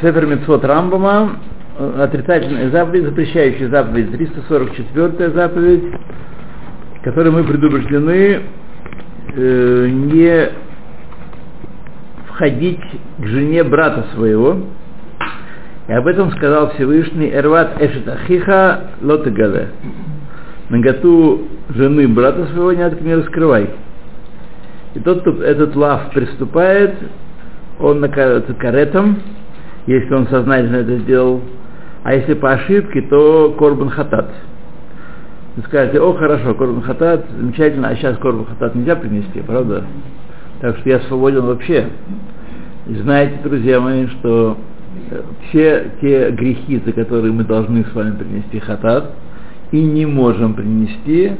Сефер Митцвот Рамбама, отрицательная заповедь, запрещающая заповедь, 344 заповедь, которой мы предупреждены э, не входить к жене брата своего. И об этом сказал Всевышний Эрват Эшетахиха Лотагале. Наготу жены брата своего не раскрывай. И тот, кто этот лав приступает, он наказывается каретом, если он сознательно это сделал, а если по ошибке, то корбан хатат. Вы скажете, о, хорошо, корбан хатат, замечательно, а сейчас корбан хатат нельзя принести, правда? Так что я свободен вообще. И знаете, друзья мои, что все те грехи, за которые мы должны с вами принести хатат, и не можем принести,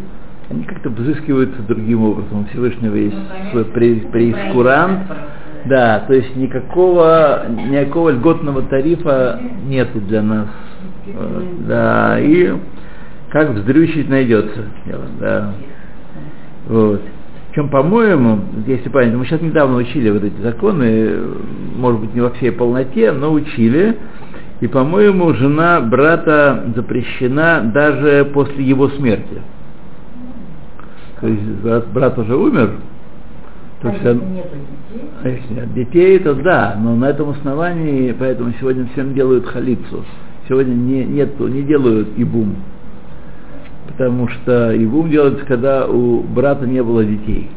они как-то взыскиваются другим образом. У Всевышнего есть ну, свой преискурант, да, то есть никакого, никакого льготного тарифа нету для нас. Да, и как вздрючить найдется. Да. Вот. Причем, по-моему, если понять, мы сейчас недавно учили вот эти законы, может быть, не во всей полноте, но учили. И, по-моему, жена брата запрещена даже после его смерти. То есть брат, брат уже умер, то а есть он, нету детей? а если нет детей, то да, но на этом основании, поэтому сегодня всем делают халицу. Сегодня не, нету, не делают ибум. Потому что ибум делается, когда у брата не было детей.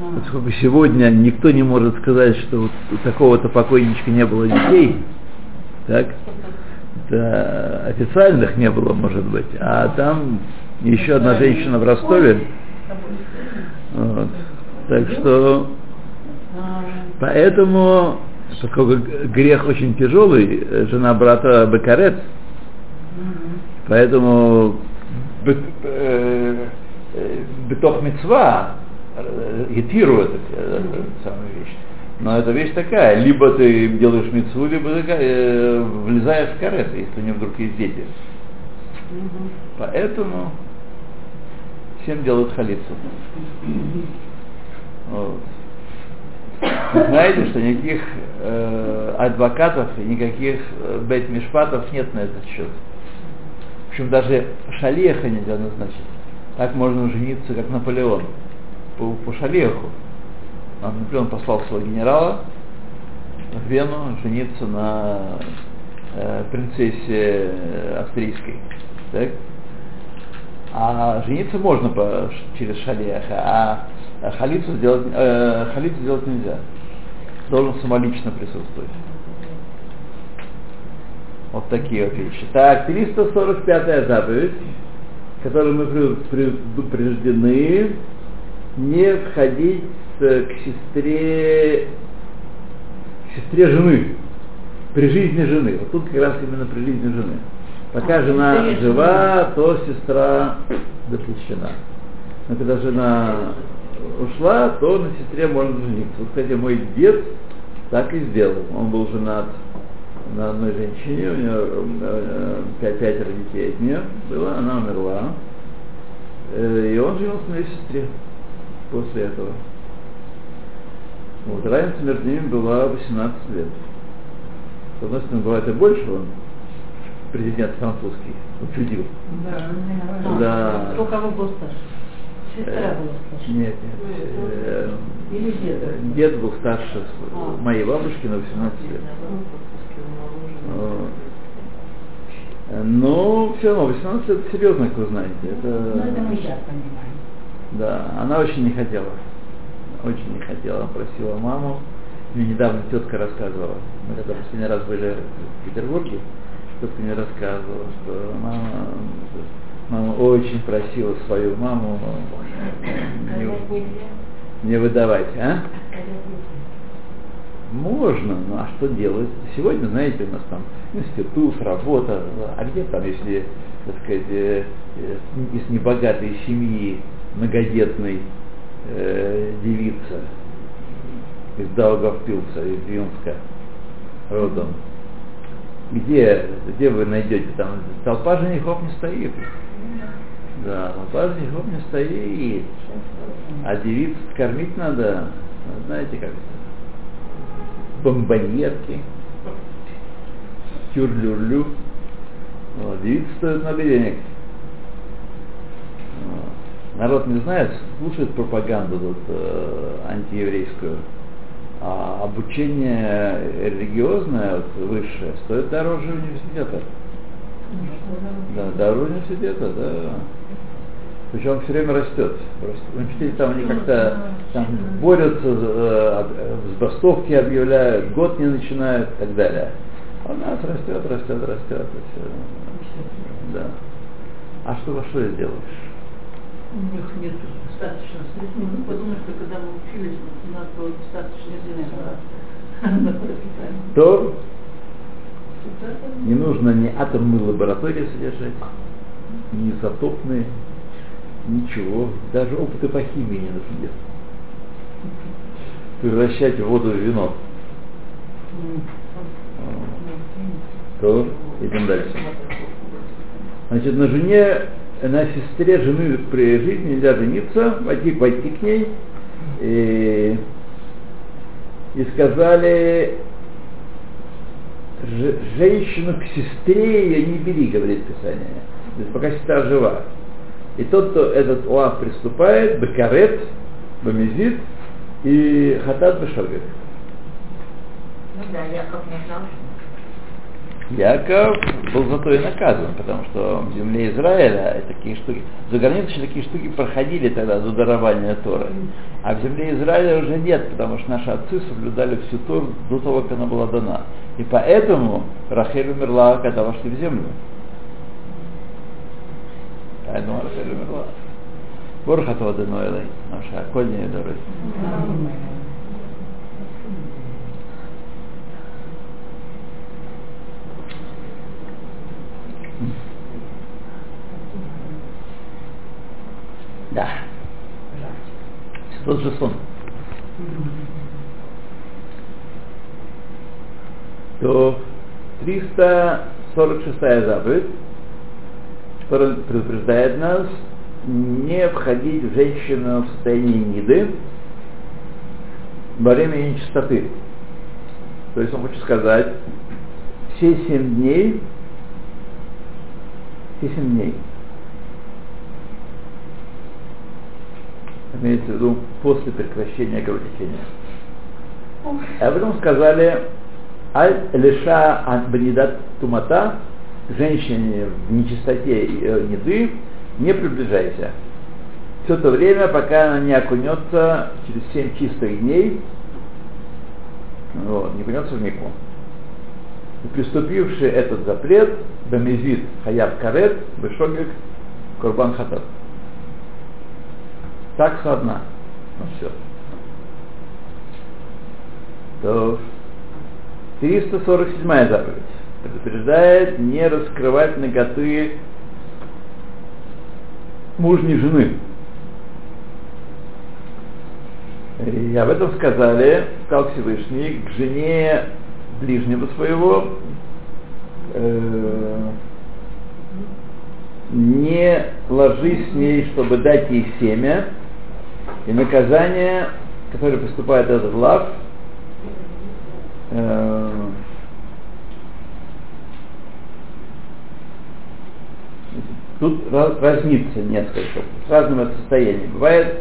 А. Поскольку сегодня никто не может сказать, что вот у такого-то покойничка не было детей, так, это официальных не было, может быть, а там еще одна женщина в Ростове, вот. Так что, поэтому, поскольку грех очень тяжелый, э, жена брата Бекарет, поэтому бет- э, э, бетох мецва гетирует эту самую вещь. Но эта вещь такая, либо ты делаешь мецву, либо ты э, влезаешь в карет, если у него вдруг есть дети. Мгм. Поэтому всем делают халицу. Вот. Знаете, что никаких э, адвокатов и никаких э, бейт-мишпатов нет на этот счет. В общем, даже шалеха нельзя назначить. Так можно жениться, как Наполеон, по, по шалеху. А, Наполеон послал своего генерала в Вену жениться на э, принцессе э, австрийской. Так? А жениться можно по, через шалеха, а халицу сделать, э, халицу сделать нельзя. Должен самолично присутствовать. Вот такие вот вещи. Так, 345 заповедь, которую мы предупреждены, не входить к сестре, к сестре жены, при жизни жены. Вот тут как раз именно при жизни жены. Пока жена жива, то сестра запрещена. Но когда жена ушла, то на сестре можно жениться. Вот, кстати, мой дед так и сделал. Он был женат на одной женщине, у нее э, пять, пятеро детей от нее было, она умерла. Э, И он женился на ее сестре после этого. Вот, разница между ними была 18 лет. С одной стороны, бывает и больше, он президент французский, учудил. А, Да. У кого был старше? Сестра была старше. Нет, нет. э, Или дед? Дед был старше А. моей бабушки на 18 лет. Но все равно 18 это серьезно, как вы знаете. Это, Ну, это мы сейчас понимаем. да, она очень не хотела. Очень не хотела, просила маму. Мне недавно тетка рассказывала. Мы когда последний раз были в Петербурге, тетка мне рассказывала, что мама, мама очень просила свою маму не, не выдавать, а? Можно, ну а что делать? Сегодня, знаете, у нас там институт, работа, а где там, если, так сказать, э, э, из небогатой семьи многодетной э, девица из Даугавпилса, из Винска родом, где, где вы найдете там, толпа женихов не стоит. Да, толпа женихов не стоит. А девиц кормить надо, знаете как это? Бомбоньерки, тюрлюрлю. Вот, девица стоит много денег. Вот. Народ не знает, слушает пропаганду тут э, антиеврейскую. А обучение религиозное, вот, высшее, стоит дороже университета. Да, дороже университета, да. Причем все время растет. Университете там они как-то там борются, э, забастовки объявляют, год не начинают и так далее. А у нас растет, растет, растет. И все. Да. А что, во что я делаешь? У них нет достаточно средств. Мы подумали, что когда мы учились, у нас было достаточно денег на пропитание. То не нужно ни атомные лаборатории содержать, ни изотопные, ничего. Даже опыты по химии не делать. Превращать воду в вино. То идем дальше. Значит, на жене, на сестре жены при жизни нельзя жениться, войти, войти к ней. И, и сказали, «Ж- женщину к сестре ее не бери, говорит Писание. То есть пока сестра жива. И тот, кто этот уав приступает, бекарет, бамезит и хатат бешагет. Ну да, Яков не знал, Яков был зато и наказан, потому что в земле Израиля такие штуки, за границей такие штуки проходили тогда до дарования Торы. А в земле Израиля уже нет, потому что наши отцы соблюдали всю Тору до того, как она была дана. И поэтому Рахель умерла, когда вошли в землю. Поэтому Рахель умерла. Борхатова Денуэлей, наша окольная дорога. Да. Тот же сон. То 346 заповедь, предупреждает нас не входить в женщину в состоянии ниды во время нечистоты. То есть он хочет сказать, все семь дней, все семь дней, имеется в виду после прекращения кровотечения. А об этом сказали Аль лиша бнидат тумата, женщине в нечистоте э, неды, не приближайся. Все то время, пока она не окунется через семь чистых дней, вот, не окунется в мику. И приступивший этот запрет, бамезит хаяб карет, бешогик, курбан хатат. Так со дна. Ну все. То 347 заповедь предупреждает не раскрывать ноготы мужней жены. И об этом сказали, сказал Всевышний, к жене ближнего своего э, не ложись с ней, чтобы дать ей семя, и наказание, которое поступает этот лав, э, тут раз- разнится несколько, с разным это состоянием. Бывает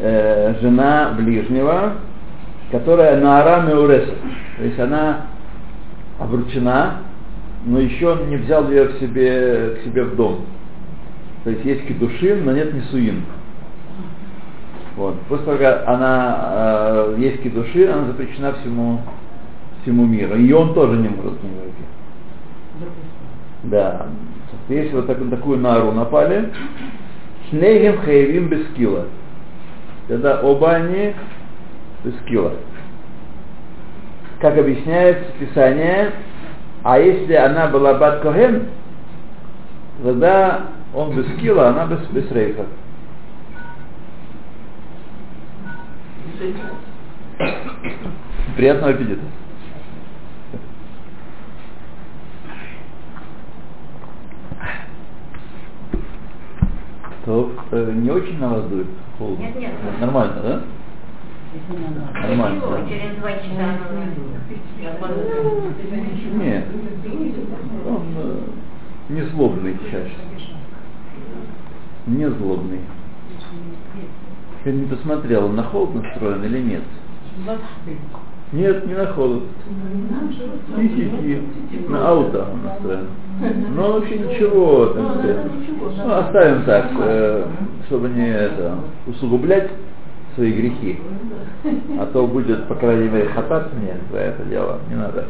э, жена ближнего, которая на араме уреса, то есть она обручена, но еще он не взял ее к себе, к себе в дом. То есть есть кедушин, но нет несуин. Вот. После того, как она э, есть кедушин, она запрещена всему, всему миру. И он тоже не может к ней войти. Да. Если вот так, на такую нару напали, шнейгем хаевим без кила. Тогда оба они без кила. Как объясняется Писание, а если она была бат Коген, тогда он без кила, она без, без рейха. Приятного аппетита. То, э, не очень на вас дует? Холодно? Нет, нет. Нормально, да? Нормально. Да? через два часа Нет. Он э, не злобный чаще. Не злобный. Я не посмотрел, он на холод настроен или нет. Нет, не на холод. Хи-хи-хи. На ауто он настроен. Но вообще ничего, так сказать. Ну, оставим так, э, чтобы не это, усугублять свои грехи. А то будет, по крайней мере, хатать мне за это дело. Не надо.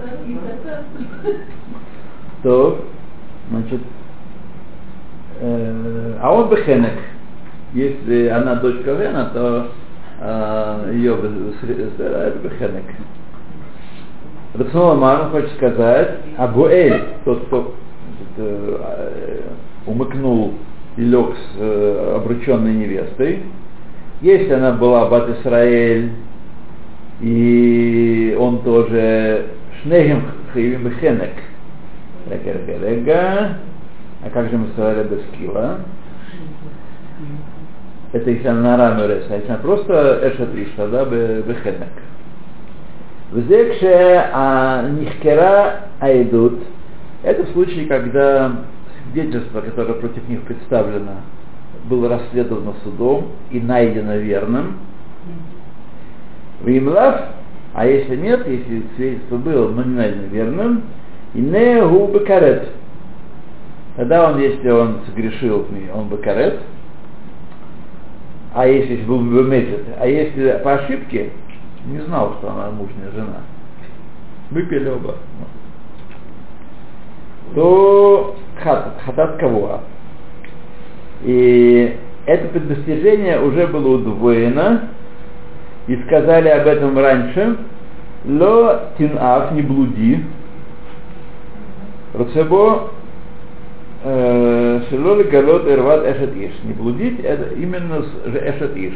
То, значит, э, а он бехенек. Если она дочка Вена, то э, ее это бехенек. Рацинол Амар хочет сказать, Абуэль, тот, кто значит, э, умыкнул и лег с э, обрученной невестой, если она была Бат Исраэль, и он тоже Шнегем Хаивим Бехенек, Рега, а как же мы сказали без кила? это если она на рану реша, если она просто эшет иша, да, бехедек. Взе а нихкера айдут, это в случае, когда свидетельство, которое против них представлено, было расследовано судом и найдено верным. Вимлав, а если нет, если свидетельство было, но не найдено верным, и не губы карет. Тогда он, если он согрешил, он бы карет, а если был бы метит, а если по ошибке, не знал, что она мужняя жена. Выпили оба. То хат, хатат кого? И это предостережение уже было удвоено, и сказали об этом раньше, ло тинав, не блуди, Рацебо Шелоли Галот Эрват Эшет Иш. Не блудить, это именно Эшет Иш.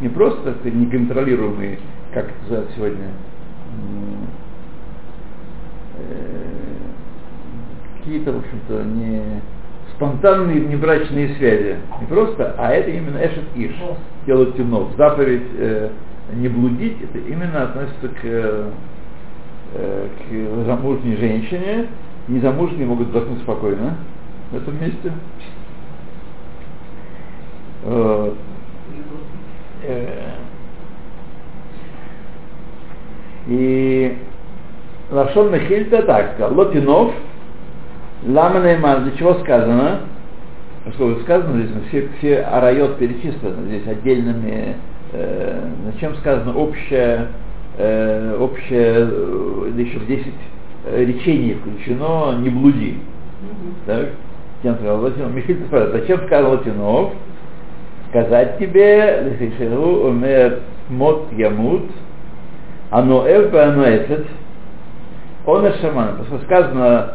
Не просто так сказать, неконтролируемый, как это называют сегодня, какие-то, в общем-то, не спонтанные внебрачные связи. Не просто, а это именно Эшет Иш. Делать темно. Заповедь э, не блудить, это именно относится к, э, к замужней женщине. Незамужние могут вздохнуть спокойно в этом месте. Вот. И Лашон Мехильта так сказал, Лотинов, Лама Нейман, для чего сказано? Что сказано здесь, все, все арайот перечислены здесь отдельными, э, зачем сказано общее, э, общее, э, еще в 10 речений включено, не блуди. Так? Тем сказал Латинов. Михаил спрашивает, зачем сказал Латинов? Сказать тебе, Лехишеру умер мот ямут, оно эв оно эфет, он и шаман. Потому что сказано,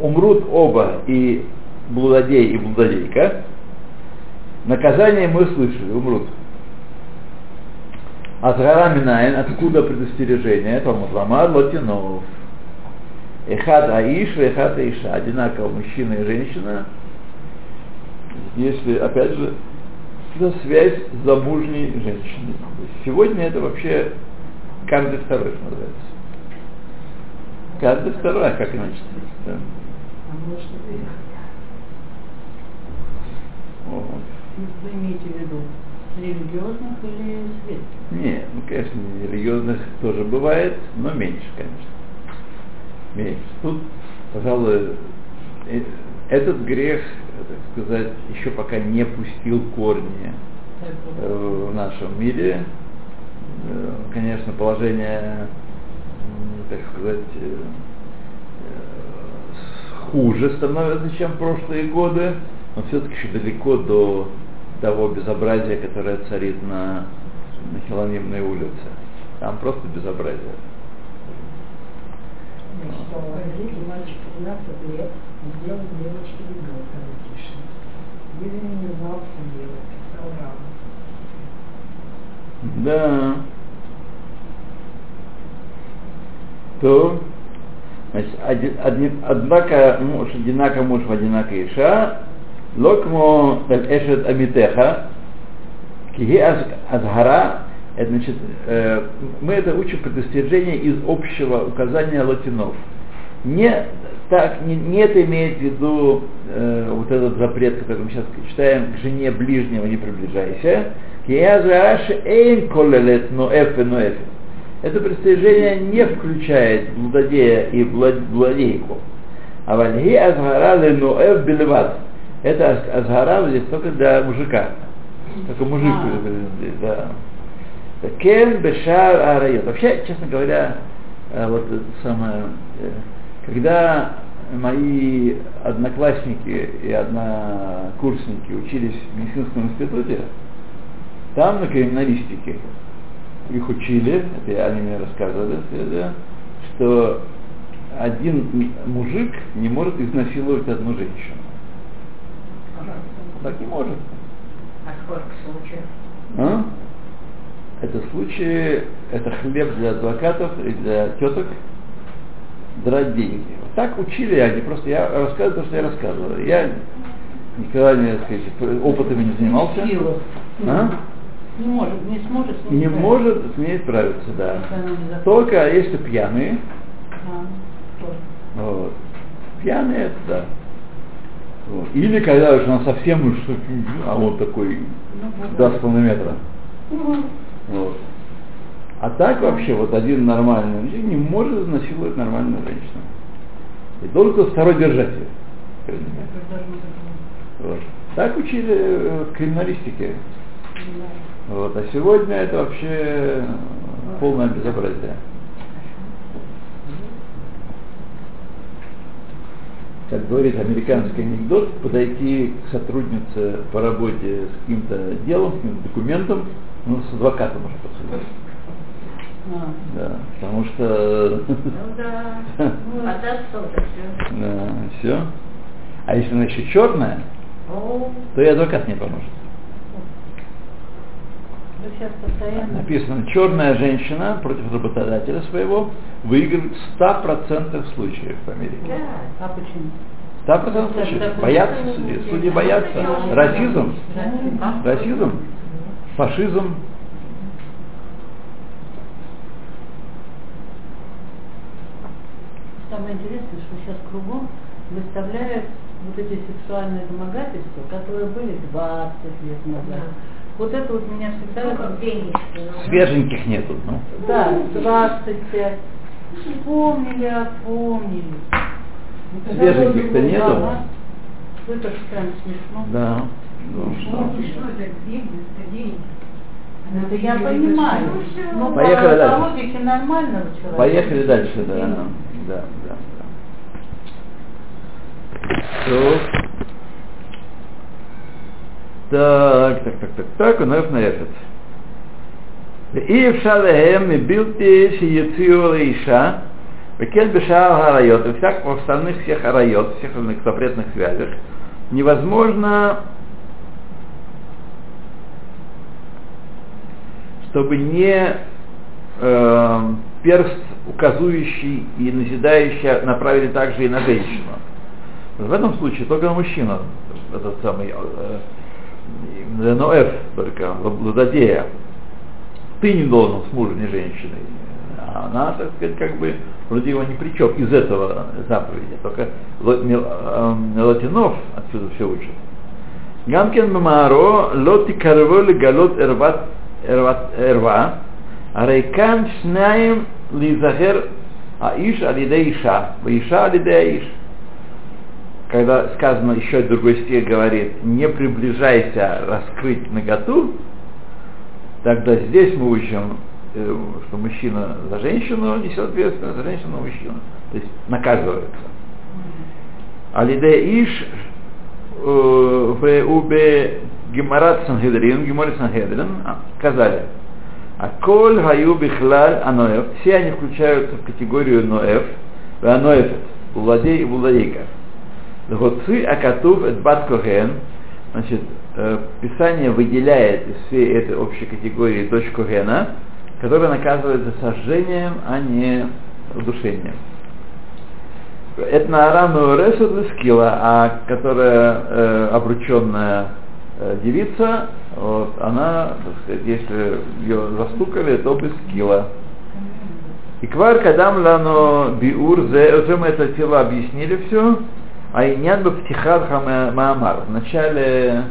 умрут оба и блудодей, и блудодейка. Наказание мы слышали, умрут. Азгара Минайн, откуда предостережение? Это Мутламар Латинов. Эхад Аиш, Эхад Аиша. Одинаково мужчина и женщина. Если, опять же, это связь с замужней женщиной. Сегодня это вообще каждый второй называется. Каждый второй, как иначе. Да. Вот. Вы имеете в виду религиозных или светских? Не, ну, конечно, религиозных тоже бывает, но меньше, конечно. Меньше. Тут, пожалуй, э, этот грех, так сказать, еще пока не пустил корни э, в нашем мире. Э, Конечно, положение, так сказать, хуже становится, чем прошлые годы, но все-таки еще далеко до того безобразия, которое царит на, на Хелонимной улице. Там просто безобразие. Что родители мальчик 15 лет сделал девочке ребенка детишек. Видимо, не знал, что делать, писал рано. Да. То, значит, один, один, однако муж, одинако муж в одинако иша, локмо эшет амитеха, Киге аз- азгара, это значит, э, мы это учим предостережение из общего указания латинов. Не, так, не, не это имеет в виду э, вот этот запрет, который мы сейчас читаем, к жене ближнего не приближайся. Это предостережение не включает блудодея и блудодейку. А вальги азгара ле ноэф белеват. Это аз- азгара здесь только для мужика. Только мужик. А. Да. Кен бешар арайот. Вообще, честно говоря, э, вот это самое, э, когда мои одноклассники и однокурсники учились в медицинском институте, там на криминалистике их учили, это они мне рассказывали, да, что один мужик не может изнасиловать одну женщину. Так не может. А сколько случаев? А? Это случаи, это хлеб для адвокатов и для теток драть деньги. Вот так учили они, просто я рассказываю то, что я рассказывал. Я никогда не, так сказать, опытами не занимался. А? Не может, не сможет. с ним Не справиться. может с ней справиться, да. Только если пьяные, А, что? вот. пьяные это да. Вот. Или когда уж она совсем уж, а он такой Ну, вот. два с половиной метра. Ну, Вот. А так вообще вот один нормальный мужчина не может изнасиловать нормальную женщину. И только второй держатель. Вот. Так учили э, в криминалистике. Вот. А сегодня это вообще полное безобразие. Как говорит американский анекдот, подойти к сотруднице по работе с каким-то делом, с каким-то документом, ну, с адвокатом уже посудить. А. Да, потому что Ну да. От все. да, все. А если она еще черная, то и адвокат не поможет. Постоянно. Написано, черная женщина против работодателя своего выигрывает в 100% случаев в Америке. да. А почему? 100% случаев. Боятся судьи. Судьи боятся. Расизм. Расизм. Расизм. Фашизм. Самое интересное, что сейчас кругом выставляют вот эти сексуальные домогательства, которые были 20 лет назад. Вот это вот меня всегда... Ну, как денежки. ну. Свеженьких нету. Ну. Да, 25. Вспомнили, опомнили. Свеженьких-то нету. Ага. Это ж прям смешно. Да. Ну, что? Ну, Это я понимаю. Но Поехали по, дальше. по логике нормального человека. Поехали дальше, да. Да, да, да. Что? Так, так, так, так, так, он на этот. ואי אפשר להם מבלתי שיציעו לאישה, וכן בשאר הרעיות, и всяк в остальных всех арайот, всех остальных запретных связях, невозможно, чтобы не э, перст, указующий и назидающий, направили также и на женщину. В этом случае только на мужчину, этот самый э, Ноэф, только Ладодея. Ты не должен с мужем, не женщиной. А она, так сказать, как бы вроде его ни при чем из этого заповеди. Только эм, Латинов отсюда все учат. Гамкен Мамаро лоти карволи галот эрва, арейкан шнаем лизахер аиш алиде иша, иша алиде аиш. Когда сказано еще другой стих говорит, не приближайся раскрыть наготу, тогда здесь мы учим, э, что мужчина за женщину несет ответственность, за женщину мужчину. То есть наказывается. Алиде иш э, в убе гемарат Сангедрин, геморе Сангедрин, а, сказали, а коль хаю бихлаль аноев, все они включаются в категорию ноев, в аноефет, владей и владейка. Вот ци акатув эт бат коген, значит, э, Писание выделяет из всей этой общей категории дочь Когена, которая наказывается сожжением, а не удушением. Это на Араму Ресу скилла, а которая э, обрученная э, девица вот, она, так сказать, если ее застукали, то скилла. И квар кадам лано биур уже мы это тело объяснили все, а инян бы птихар маамар, в начале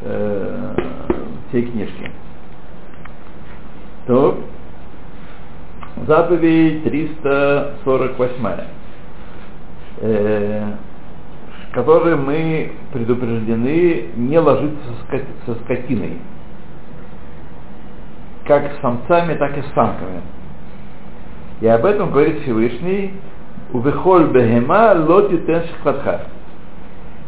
э, всей книжки. То, заповедь 348, э, в которой мы предупреждены не ложиться со, со скотиной, как с самцами, так и с самками. И об этом говорит Всевышний, Увехоль бегема лоти теншихватха.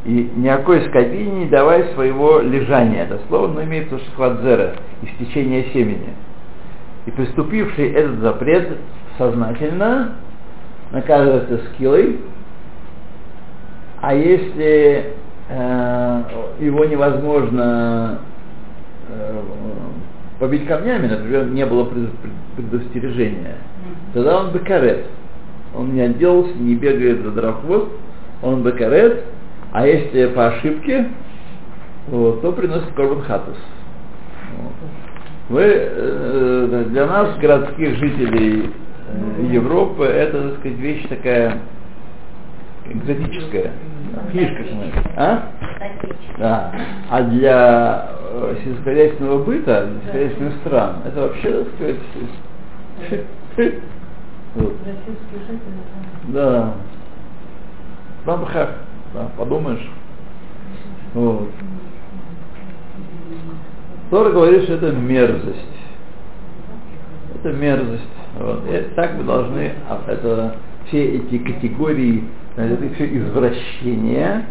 И никакой скотине не давай своего лежания. Это слово но имеется шхвадзера, истечение семени. И приступивший этот запрет сознательно наказывается скиллой, а если э, его невозможно э, побить камнями, например, не было предостережения, тогда он бекарет. Он не отделался, не бегает за дрохвост, он бекарет, а если по ошибке, вот, то приносит корбан хатус. Вот. Мы, э, для нас, городских жителей э, Европы, это, так сказать, вещь такая экзотическая. Фишка, а? Да. А для э, сельскохозяйственного быта, для сельскохозяйственных стран, это вообще, так сказать, вот. Да. Бамбхах, да, подумаешь. Вот. Тора говорит, что это мерзость. Это мерзость. Вот. И так мы должны, а, это все эти категории, это все извращения,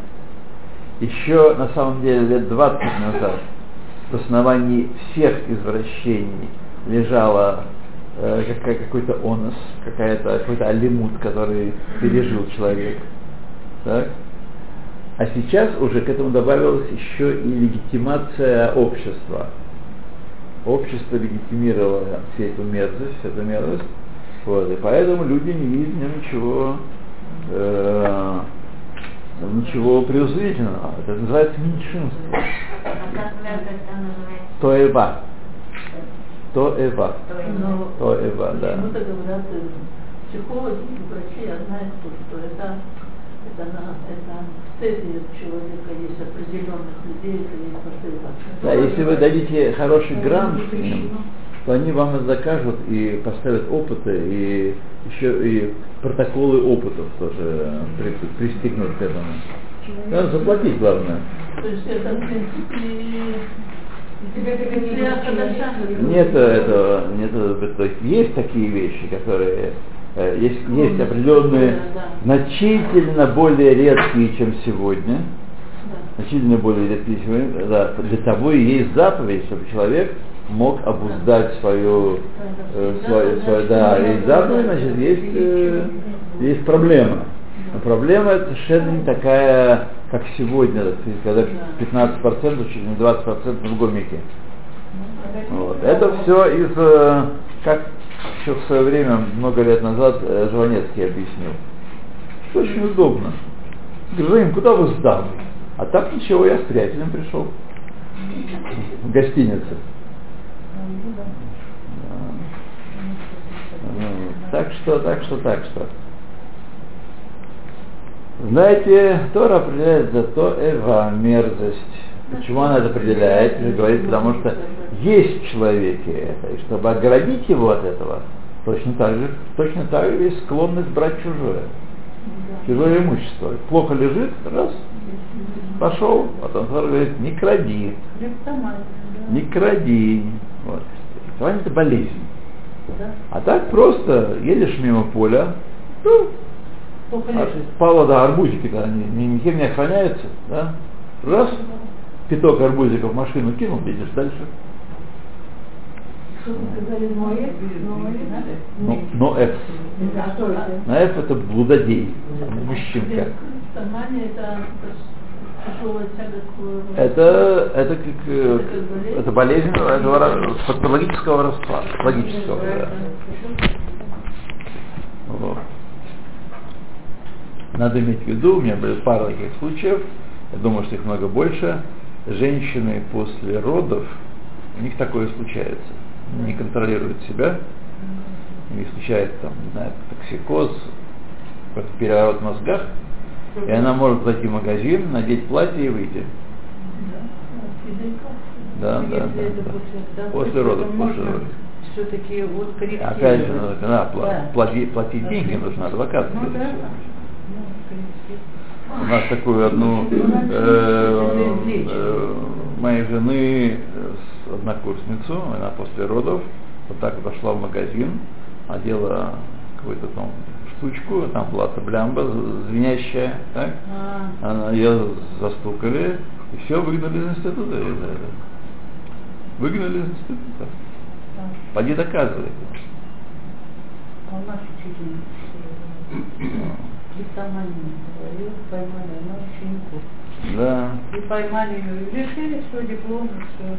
еще на самом деле лет 20 назад в основании всех извращений лежала э, какой-то онос, какая-то, какой-то алимут, который пережил человек. Так? А сейчас уже к этому добавилась еще и легитимация общества. Общество легитимировало всю эту мерзость, эту мерзость. Вот, и поэтому люди не видят в нем ничего, э, ничего преувеличенного. Это называется меньшинство. Тоева. Тоева. Тоева, да. Почему-то говорят, психологи и врачи знают, что это это, на, это цепи человека, есть определенных людей, это есть посылка. Да, если вы дадите хороший грант им, то они вам закажут и поставят опыты, и еще и протоколы опытов тоже при, пристегнут к этому. Надо заплатить, главное. То есть это, в принципе, нет этого, нет, то есть есть такие вещи, которые Э, есть, есть определенные значительно более редкие, чем сегодня. Значительно более редкие, чем сегодня. Да, для того и есть заповедь, чтобы человек мог обуздать свою, э, свою, свою да, есть заповедь, значит, есть, э, есть проблема. Но проблема это совершенно не такая, как сегодня, когда 15%, чуть не 20% в гомике. Вот. Это все из, э, как еще в свое время, много лет назад, э, Жванецкий объяснил, что очень удобно. Говорим, куда вы сдал? А так ничего, я с приятелем пришел. В гостинице. Так что, так что, так что. Знаете, Тора определяет за то эва мерзость. Почему она это определяет? Она говорит, потому что есть в человеке это. И чтобы оградить его от этого, точно так же, точно так же есть склонность брать чужое. Чужое имущество. Плохо лежит, раз, пошел, потом говорит, не кради. Не кради. Вот. Это болезнь. А так просто едешь мимо поля, ну, а, Павла, да, арбузики, да, они никем не охраняются, да, раз, пяток арбузиков в машину кинул, видишь, дальше. Но, но F. На F это блудодей, мужчинка. Это, это как, это болезнь это патологического распада, логического, да. Вот. Надо иметь в виду, у меня были пара таких случаев, я думаю, что их много больше, женщины после родов У них такое случается. Не контролируют себя, у них случается там, не знаю, токсикоз, переворот в мозгах, и она может зайти в магазин, надеть платье и выйти. Да, да, да. да. после, родов, после родов. Все-таки вот корректировать. Опять же, да, Да. платить, платить деньги нужно, адвокат. Ну да. У нас такую одну э, э, моей жены э, однокурсницу, она после родов вот так пошла в магазин, одела какую-то там штучку, там была таблямба звенящая, так? А, Она ее застукали, и все, выгнали из института. этого. Выгнали из института. Поди доказывай. А у нас учительница криптомания говорила, поймали, она учеников. Да. И поймали ее, и лишили свой диплом, и все.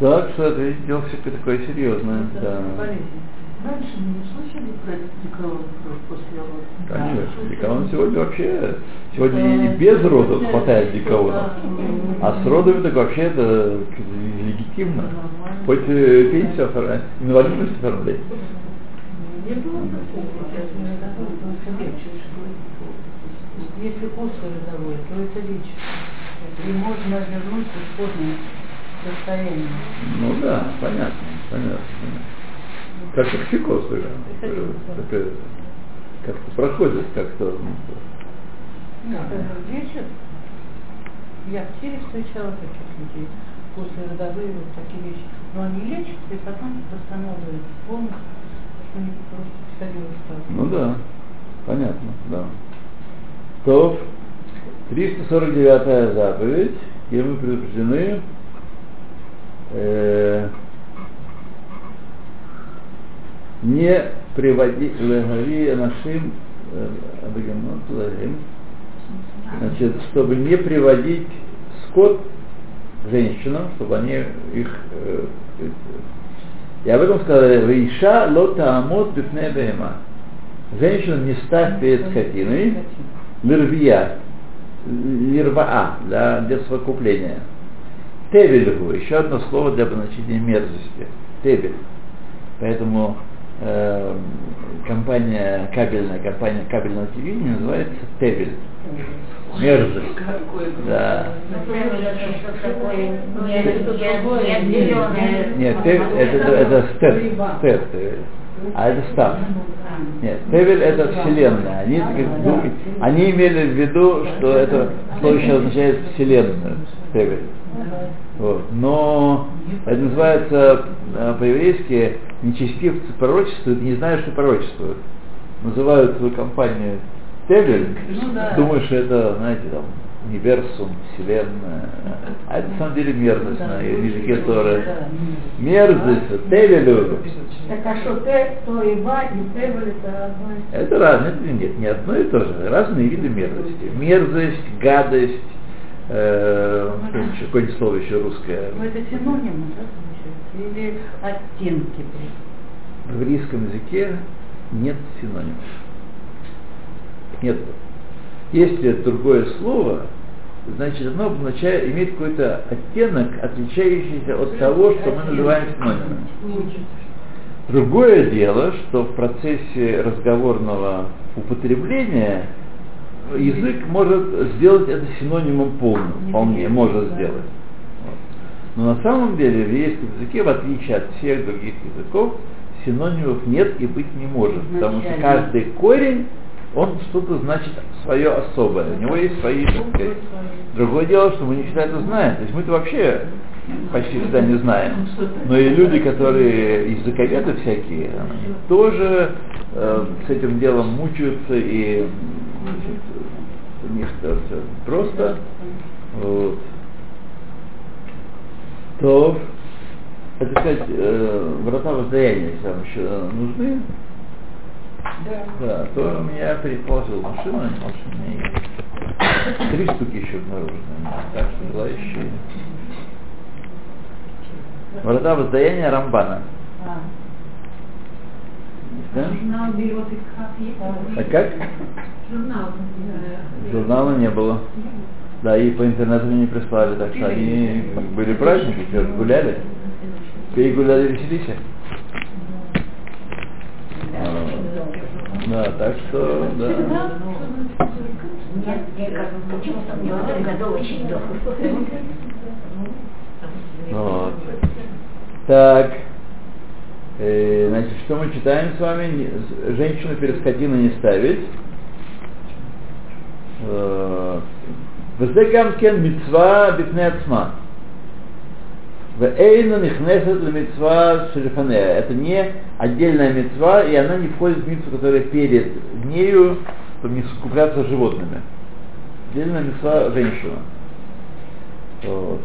Так что это дело все такое серьезное. Да. Болезнь. Раньше мы не слышали про деколон после родов. Конечно, деколон сегодня вообще, сегодня и без родов хватает деколона. А с родами так вообще это легитимно. Хоть э, пенсию оформлять, инвалидность оформлять. Не было такого, сейчас не надо, это лечит. Если после родовой, то это лечит. И можно вернуть в исходное состояние. Ну да, понятно, понятно. Как токсикоз уже. Как-то проходит как-то. ну, Это лечит. Я в тире встречала таких людей. После родовые вот такие вещи. Но они лечат и потом восстанавливают полностью. что У них просто психология стала. Ну да, понятно, да. То 349 заповедь, где мы предупреждены э, не приводи легави нашим значит, чтобы не приводить скот женщинам, чтобы они их э, э, и об этом сказали, Вейша лота амот бифне бема. Женщина не ставь перед скотиной, лирвия, лирваа, для, для совокупления. Тевельгу, еще одно слово для обозначения мерзости. Тебель. Поэтому э, компания, кабельная компания кабельного телевидения называется Тевель. Мерзость. Да. Нет, тевель это, это, это степ, степ, тевель. а это став. Нет, Тевель это вселенная. Они, они имели в виду, что это слово еще означает вселенную. Тевель. Вот. Но это называется э, по-еврейски нечестивцы пророчествуют, не знают, что пророчествуют. Называют свою компанию Тевель, Ну да. что это, знаете, там, универсум, вселенная. А это на самом деле мерзость на языке Торы. Мерзость, Тевелю. Так а что те, то и ба, и тевель это одно и. Это разные, это нет, не одно и то же, разные виды мерзости. Мерзость, гадость, э, еще, какое-нибудь слово еще русское. Ну, это синонимы, да? Или оттенки? В еврейском языке нет синонимов. Нет. Если другое слово, значит оно обозначает, имеет какой-то оттенок, отличающийся от того, что мы называем синонимами. Другое дело, что в процессе разговорного употребления язык может сделать это синонимом полным, вполне может сделать. Но на самом деле в еврейском языке, в отличие от всех других языков, синонимов нет и быть не может, потому что каждый корень, он что-то значит свое особое, у него есть свои, так. Другое дело, что мы не всегда это знаем, то есть мы-то вообще почти всегда не знаем. Но и люди, которые языковеды всякие, тоже э, с этим делом мучаются и у них это просто. Вот. То, это сказать, э, врата воздаяния, вам еще нужны, да, то у меня машину, а машина у меня есть. Три штуки еще обнаружены. Так что желающие. Врата воздаяния Рамбана. Да? Журнал берет их как есть. А как? Журнал. Журнала не было. Да, и по интернету мне не прислали, так что они были праздники, что гуляли. Пей, гуляли, веселись. Да, так что, да. Нет, почему-то в этом году очень долго. Вот. Так. Э, значит, что мы читаем с вами? Женщину перед скотиной не ставить. Э, Вездекам кен ацма. Вейна нихнесет для митцва шерифанея. Это не отдельная мецва и она не входит в мецву, которая перед нею, чтобы не скупляться животными. Отдельная мецва женщина. Вот.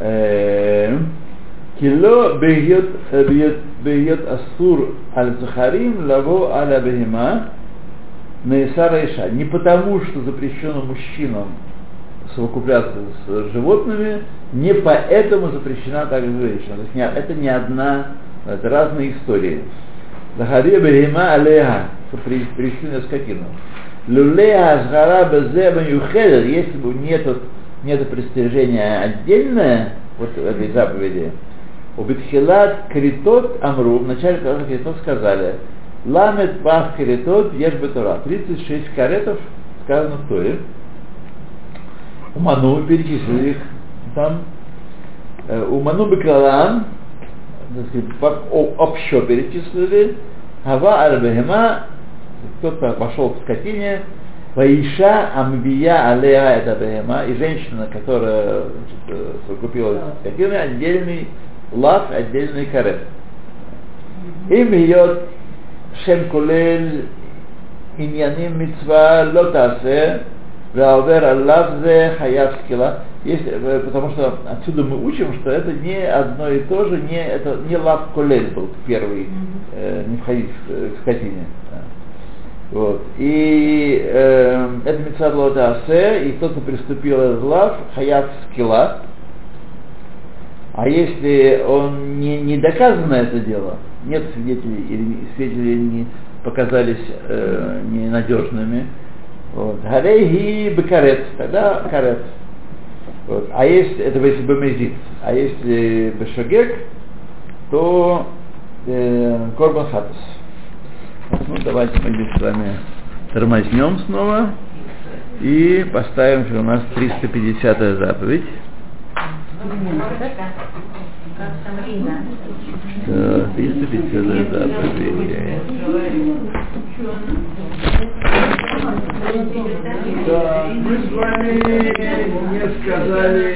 Эм, Кило бейет асур аль-захарим лаво аля бегима нейсара иша. Не потому, что запрещено мужчинам совокупляться с животными, не поэтому запрещена также женщина. То есть не- это не одна, это разные истории. Захария бегема алеха, что при- привести на скотину. Люлея азгара безеба юхедер, если бы нет, нет пристрижения отдельное, вот этой заповеди, у Бетхилат Критот Амру, в начале того, Критот сказали, Ламет Пах Критот Еш Бетура, 36 каретов сказано в Торе. У Ману перечислили их там. Э, У Ману о- общо перечислили. Хава Арбехема, кто-то пошел к скотине, Ваиша Амбия Алея это Бехема, и женщина, которая значит, э, купила скотину, отдельный лав, отдельный карет. Им ее шем кулель иньяним митцва лотасе, Веавера лавзе хаявскила. Если, э, потому что отсюда мы учим, что это не одно и то же, не, это не лав колель был первый, э, не входить в, э, в скотине. Вот. И э, это Мецаблода Асе, и тот, кто приступил из лав, хаяв. А если он не, не доказано это дело, нет свидетелей или свидетели не показались э, ненадежными, вот. Гарейги бекарет, тогда карет. Вот. А если, это если бемезит, а если бешагек, то э, корбан хатус. Ну, давайте мы здесь с вами тормознем снова и поставим, что у нас 350 заповедь. Как Самрина. Да, 350 заповедь. Да, мы с вами не сказали